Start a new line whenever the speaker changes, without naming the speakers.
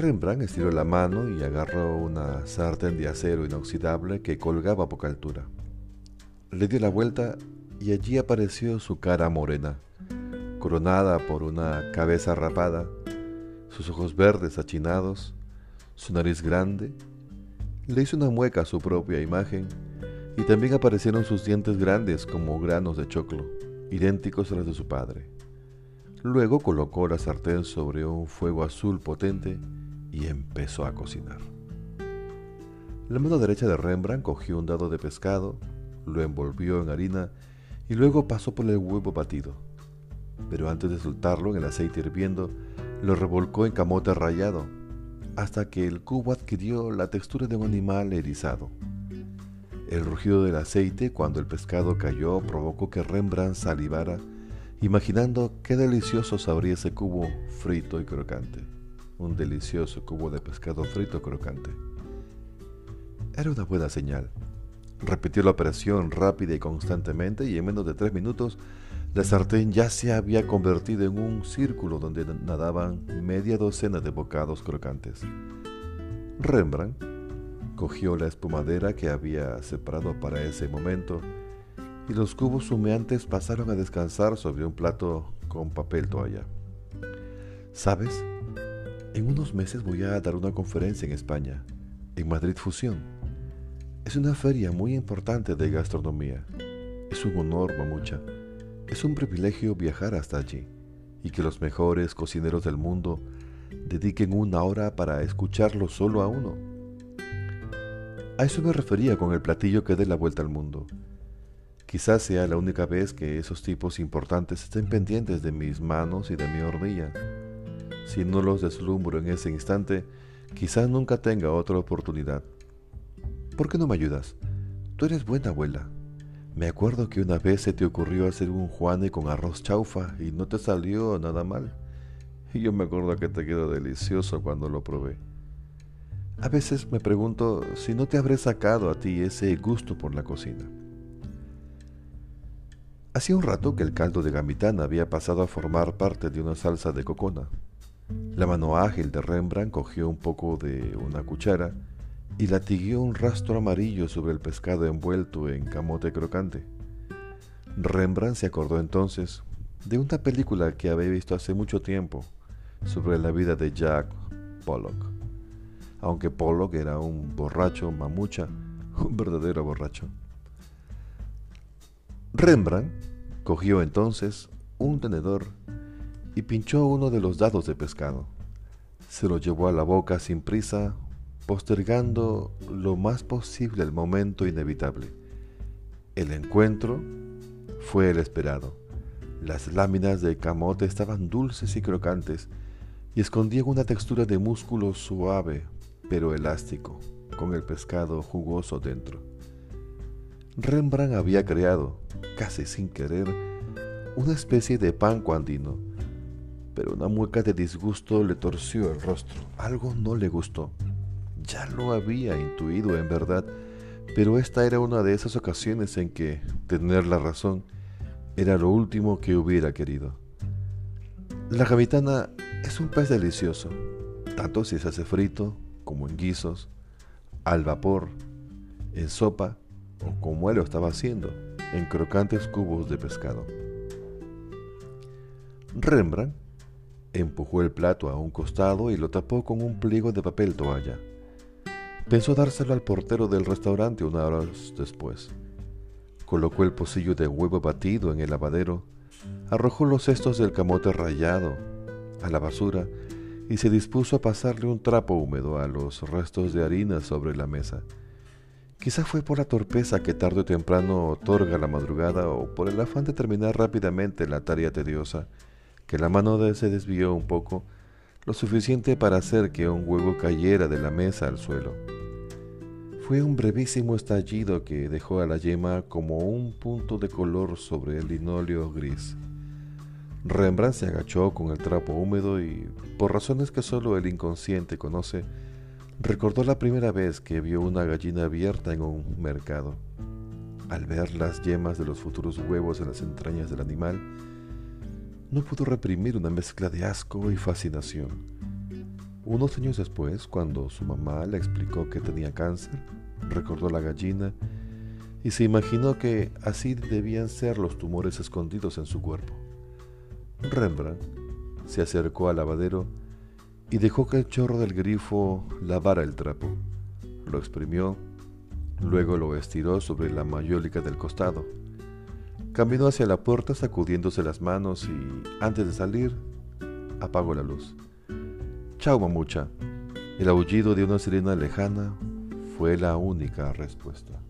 Rembrandt estiró la mano y agarró una sartén de acero inoxidable que colgaba a poca altura. Le dio la vuelta y allí apareció su cara morena, coronada por una cabeza rapada, sus ojos verdes achinados, su nariz grande. Le hizo una mueca a su propia imagen y también aparecieron sus dientes grandes como granos de choclo, idénticos a los de su padre. Luego colocó la sartén sobre un fuego azul potente y empezó a cocinar. La mano derecha de Rembrandt cogió un dado de pescado, lo envolvió en harina y luego pasó por el huevo batido. Pero antes de soltarlo en el aceite hirviendo, lo revolcó en camote rallado, hasta que el cubo adquirió la textura de un animal erizado. El rugido del aceite cuando el pescado cayó provocó que Rembrandt salivara, imaginando qué delicioso sabría ese cubo frito y crocante un delicioso cubo de pescado frito crocante. Era una buena señal. Repitió la operación rápida y constantemente y en menos de tres minutos la sartén ya se había convertido en un círculo donde nadaban media docena de bocados crocantes. Rembrandt cogió la espumadera que había separado para ese momento y los cubos humeantes pasaron a descansar sobre un plato con papel toalla. ¿Sabes? En unos meses voy a dar una conferencia en España, en Madrid Fusión. Es una feria muy importante de gastronomía. Es un honor, mamucha. Es un privilegio viajar hasta allí y que los mejores cocineros del mundo dediquen una hora para escucharlo solo a uno. A eso me refería con el platillo que dé la vuelta al mundo. Quizás sea la única vez que esos tipos importantes estén pendientes de mis manos y de mi hornilla. Si no los deslumbro en ese instante, quizás nunca tenga otra oportunidad. ¿Por qué no me ayudas? Tú eres buena abuela. Me acuerdo que una vez se te ocurrió hacer un juane con arroz chaufa y no te salió nada mal. Y yo me acuerdo que te quedó delicioso cuando lo probé. A veces me pregunto si no te habré sacado a ti ese gusto por la cocina. Hacía un rato que el caldo de gamitana había pasado a formar parte de una salsa de cocona. La mano ágil de Rembrandt cogió un poco de una cuchara y latigueó un rastro amarillo sobre el pescado envuelto en camote crocante. Rembrandt se acordó entonces de una película que había visto hace mucho tiempo sobre la vida de Jack Pollock. Aunque Pollock era un borracho mamucha, un verdadero borracho. Rembrandt cogió entonces un tenedor y pinchó uno de los dados de pescado. Se lo llevó a la boca sin prisa, postergando lo más posible el momento inevitable. El encuentro fue el esperado. Las láminas de camote estaban dulces y crocantes y escondían una textura de músculo suave pero elástico, con el pescado jugoso dentro. Rembrandt había creado, casi sin querer, una especie de pan cuandino pero una mueca de disgusto le torció el rostro. Algo no le gustó. Ya lo había intuido en verdad, pero esta era una de esas ocasiones en que tener la razón era lo último que hubiera querido. La gamitana es un pez delicioso, tanto si se hace frito como en guisos, al vapor, en sopa o como él lo estaba haciendo, en crocantes cubos de pescado. Rembrandt Empujó el plato a un costado y lo tapó con un pliego de papel toalla. Pensó dárselo al portero del restaurante una hora después. Colocó el pocillo de huevo batido en el lavadero, arrojó los cestos del camote rallado a la basura y se dispuso a pasarle un trapo húmedo a los restos de harina sobre la mesa. Quizá fue por la torpeza que tarde o temprano otorga la madrugada o por el afán de terminar rápidamente la tarea tediosa que la mano de se desvió un poco, lo suficiente para hacer que un huevo cayera de la mesa al suelo. Fue un brevísimo estallido que dejó a la yema como un punto de color sobre el linóleo gris. Rembrandt se agachó con el trapo húmedo y, por razones que solo el inconsciente conoce, recordó la primera vez que vio una gallina abierta en un mercado. Al ver las yemas de los futuros huevos en las entrañas del animal, no pudo reprimir una mezcla de asco y fascinación. Unos años después, cuando su mamá le explicó que tenía cáncer, recordó la gallina y se imaginó que así debían ser los tumores escondidos en su cuerpo. Rembrandt se acercó al lavadero y dejó que el chorro del grifo lavara el trapo. Lo exprimió, luego lo estiró sobre la mayólica del costado. Caminó hacia la puerta sacudiéndose las manos y, antes de salir, apagó la luz. Chao, mamucha. El aullido de una sirena lejana fue la única respuesta.